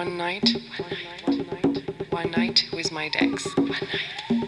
One night, one night, one night with my Dex. One night